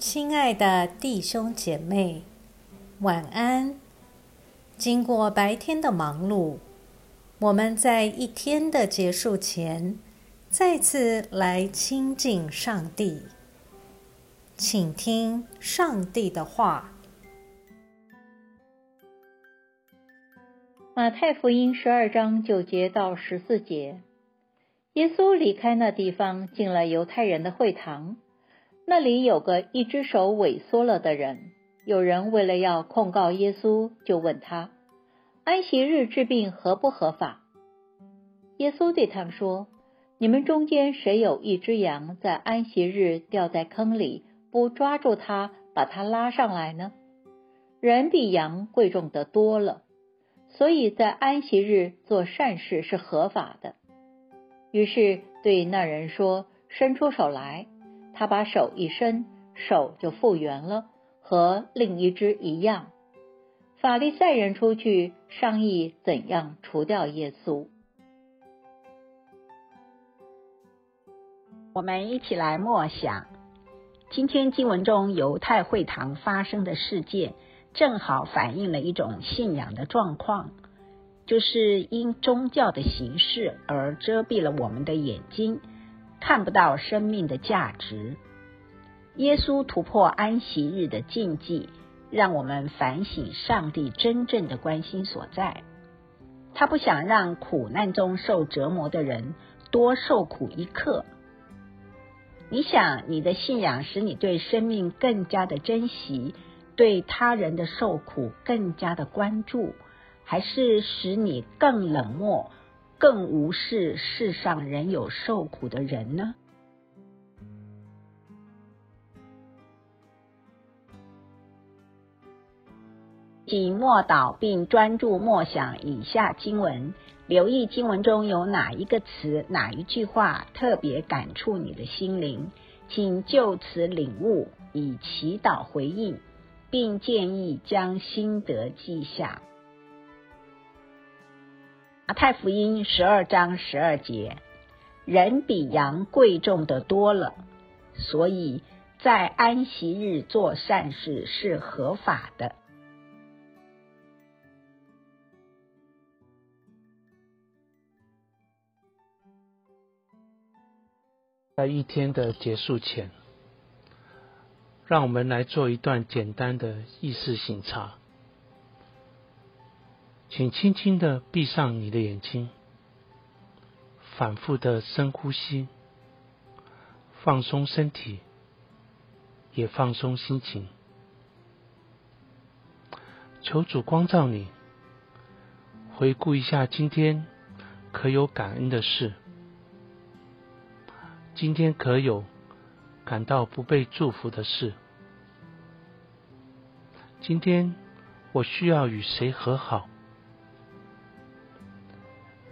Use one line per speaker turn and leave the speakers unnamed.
亲爱的弟兄姐妹，晚安。经过白天的忙碌，我们在一天的结束前，再次来亲近上帝，请听上帝的话。
马太福音十二章九节到十四节，耶稣离开那地方，进了犹太人的会堂。那里有个一只手萎缩了的人，有人为了要控告耶稣，就问他：安息日治病合不合法？耶稣对他们说：你们中间谁有一只羊在安息日掉在坑里，不抓住它，把它拉上来呢？人比羊贵重的多了，所以在安息日做善事是合法的。于是对那人说：伸出手来。他把手一伸，手就复原了，和另一只一样。法利赛人出去商议怎样除掉耶稣。
我们一起来默想，今天经文中犹太会堂发生的事件，正好反映了一种信仰的状况，就是因宗教的形式而遮蔽了我们的眼睛。看不到生命的价值。耶稣突破安息日的禁忌，让我们反省上帝真正的关心所在。他不想让苦难中受折磨的人多受苦一刻。你想，你的信仰使你对生命更加的珍惜，对他人的受苦更加的关注，还是使你更冷漠？更无视世上仍有受苦的人呢？请默祷并专注默想以下经文，留意经文中有哪一个词、哪一句话特别感触你的心灵，请就此领悟，以祈祷回应，并建议将心得记下。太福音十二章十二节，人比羊贵重的多了，所以在安息日做善事是合法的。
在一天的结束前，让我们来做一段简单的意识醒察。请轻轻的闭上你的眼睛，反复的深呼吸，放松身体，也放松心情。求主光照你，回顾一下今天可有感恩的事，今天可有感到不被祝福的事，今天我需要与谁和好？